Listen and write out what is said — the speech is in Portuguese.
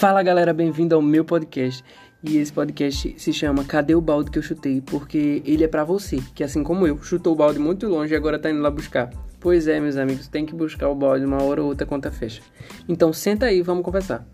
Fala galera, bem-vindo ao meu podcast. E esse podcast se chama Cadê o balde que eu chutei? Porque ele é para você, que assim como eu, chutou o balde muito longe e agora tá indo lá buscar. Pois é, meus amigos, tem que buscar o balde uma hora ou outra conta tá fecha. Então senta aí, vamos conversar.